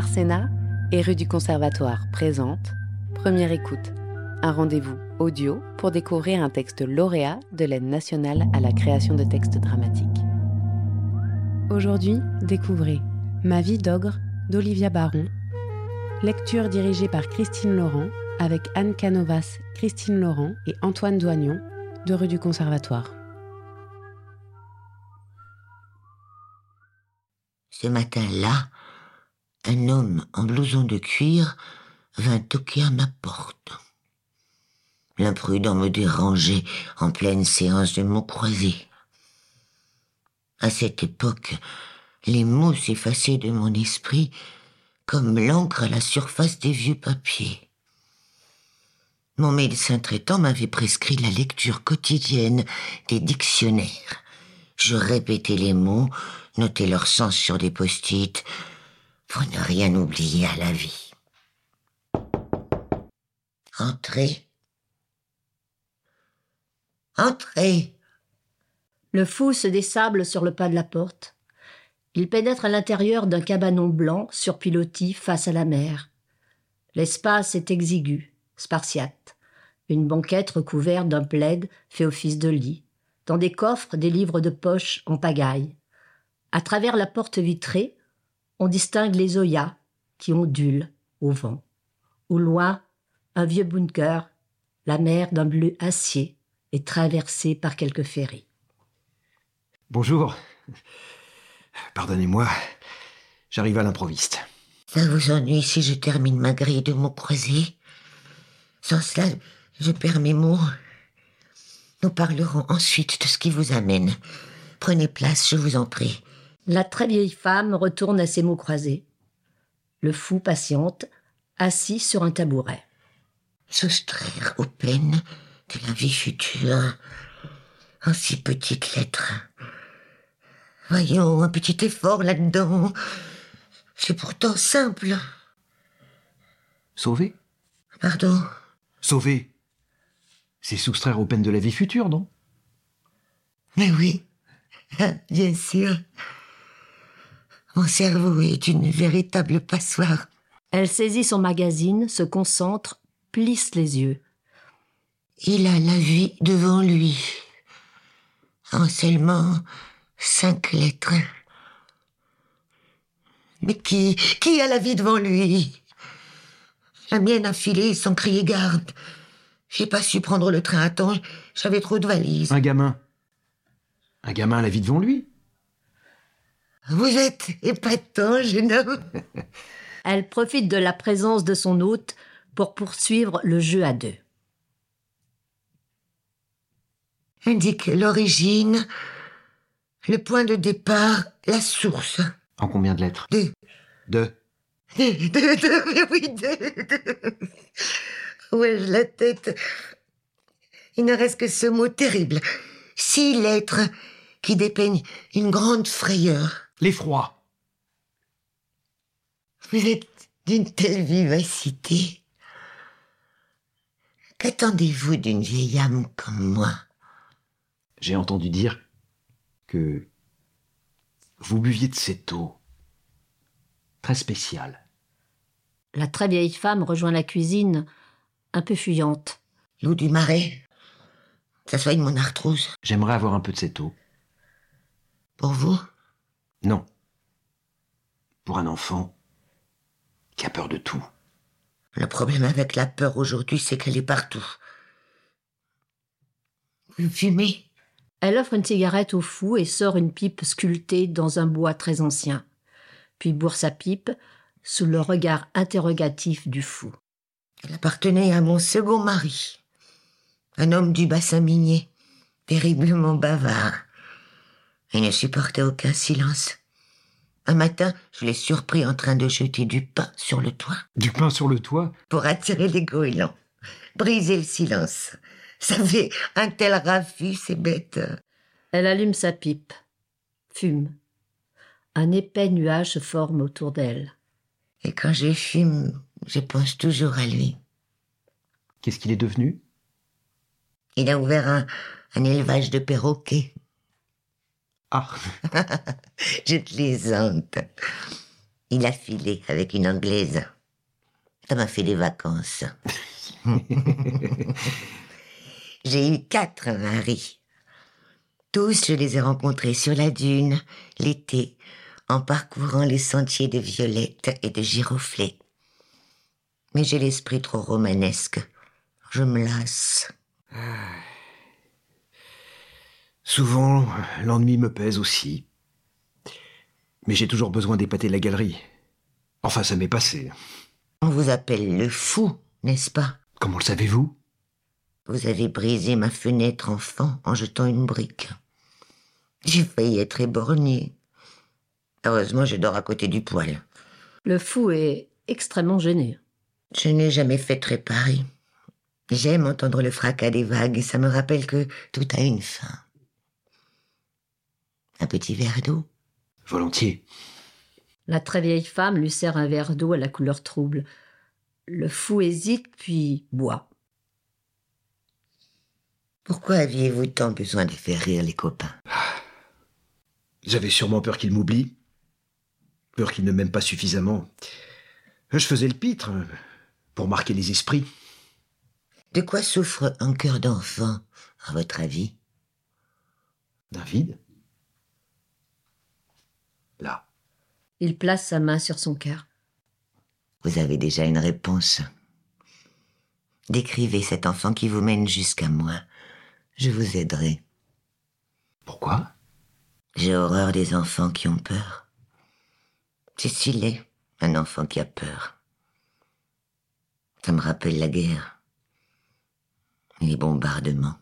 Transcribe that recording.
Arsena et rue du Conservatoire présente Première écoute, un rendez-vous audio pour découvrir un texte lauréat de l'aide nationale à la création de textes dramatiques. Aujourd'hui, découvrez Ma vie d'ogre d'Olivia Baron, lecture dirigée par Christine Laurent avec Anne Canovas, Christine Laurent et Antoine Doignon de rue du Conservatoire. Ce matin-là, un homme en blouson de cuir vint toquer à ma porte. L'imprudent me dérangeait en pleine séance de mots croisés. À cette époque, les mots s'effaçaient de mon esprit comme l'encre à la surface des vieux papiers. Mon médecin traitant m'avait prescrit la lecture quotidienne des dictionnaires. Je répétais les mots, notais leur sens sur des post-it, pour ne rien oublier à la vie. Entrez. Entrez. Le fou se dessable sur le pas de la porte. Il pénètre à l'intérieur d'un cabanon blanc sur pilotis face à la mer. L'espace est exigu, spartiate. Une banquette recouverte d'un plaid fait office de lit. Dans des coffres, des livres de poche en pagaille. À travers la porte vitrée, on distingue les oyas qui ondulent au vent. Au loin, un vieux bunker, la mer d'un bleu acier est traversée par quelques ferries. Bonjour. Pardonnez-moi, j'arrive à l'improviste. Ça vous ennuie si je termine ma grille de mots croisés? Sans cela, je perds mes mots. Nous parlerons ensuite de ce qui vous amène. Prenez place, je vous en prie. La très vieille femme retourne à ses mots croisés. Le fou patiente, assis sur un tabouret. Soustraire aux peines de la vie future en si petites lettres. Voyons, un petit effort là-dedans. C'est pourtant simple. Sauver? Pardon? Sauver C'est soustraire aux peines de la vie future, non? Mais oui, bien sûr. Mon cerveau est une véritable passoire. Elle saisit son magazine, se concentre, plisse les yeux. Il a la vie devant lui. En seulement cinq lettres. Mais qui, qui a la vie devant lui? La mienne a filé sans crier garde. J'ai pas su prendre le train à temps, j'avais trop de valises. Un gamin. Un gamin a la vie devant lui Vous êtes épatant, jeune homme. Elle profite de la présence de son hôte pour poursuivre le jeu à deux. Indique l'origine, le point de départ, la source. En combien de lettres? Deux. Deux. Deux, deux, deux, mais oui, deux, deux. Ouais, la tête. Il ne reste que ce mot terrible. Six lettres qui dépeignent une grande frayeur. L'effroi. Vous êtes d'une telle vivacité. Qu'attendez-vous d'une vieille âme comme moi? J'ai entendu dire que vous buviez de cette eau très spéciale. La très vieille femme rejoint la cuisine, un peu fuyante. L'eau du marais Ça soigne mon arthrose. J'aimerais avoir un peu de cette eau. Pour vous? Non. Pour un enfant qui a peur de tout. Le problème avec la peur aujourd'hui, c'est qu'elle est partout. Vous fumez? Elle offre une cigarette au fou et sort une pipe sculptée dans un bois très ancien, puis bourre sa pipe sous le regard interrogatif du fou. Elle appartenait à mon second mari, un homme du bassin minier, terriblement bavard. Il ne supportait aucun silence. Un matin, je l'ai surpris en train de jeter du pain sur le toit Du pain sur le toit? Pour attirer les goélands, briser le silence. Ça fait un tel raffut, c'est bête. Elle allume sa pipe, fume. Un épais nuage se forme autour d'elle. Et quand je fume, je pense toujours à lui. Qu'est-ce qu'il est devenu? Il a ouvert un, un élevage de perroquets. Ah, Je plaisante. Il a filé avec une Anglaise. Ça m'a fait des vacances. J'ai eu quatre maris. Tous, je les ai rencontrés sur la dune, l'été, en parcourant les sentiers de violettes et de giroflées. Mais j'ai l'esprit trop romanesque. Je me lasse. Souvent, l'ennui me pèse aussi. Mais j'ai toujours besoin d'épater la galerie. Enfin, ça m'est passé. On vous appelle le fou, n'est-ce pas? Comment le savez-vous? Vous avez brisé ma fenêtre enfant en jetant une brique. J'ai failli être éborgné. Heureusement, je dors à côté du poêle. Le fou est extrêmement gêné. Je n'ai jamais fait réparer. J'aime entendre le fracas des vagues et ça me rappelle que tout a une fin. Un petit verre d'eau Volontiers. La très vieille femme lui sert un verre d'eau à la couleur trouble. Le fou hésite, puis boit. Pourquoi aviez-vous tant besoin de faire rire les copains? J'avais sûrement peur qu'il m'oublie. Peur qu'il ne m'aime pas suffisamment. Je faisais le pitre pour marquer les esprits. De quoi souffre un cœur d'enfant, à votre avis? D'un vide Il place sa main sur son cœur. Vous avez déjà une réponse. Décrivez cet enfant qui vous mène jusqu'à moi. Je vous aiderai. Pourquoi? J'ai horreur des enfants qui ont peur. C'est si laid, un enfant qui a peur. Ça me rappelle la guerre. Les bombardements.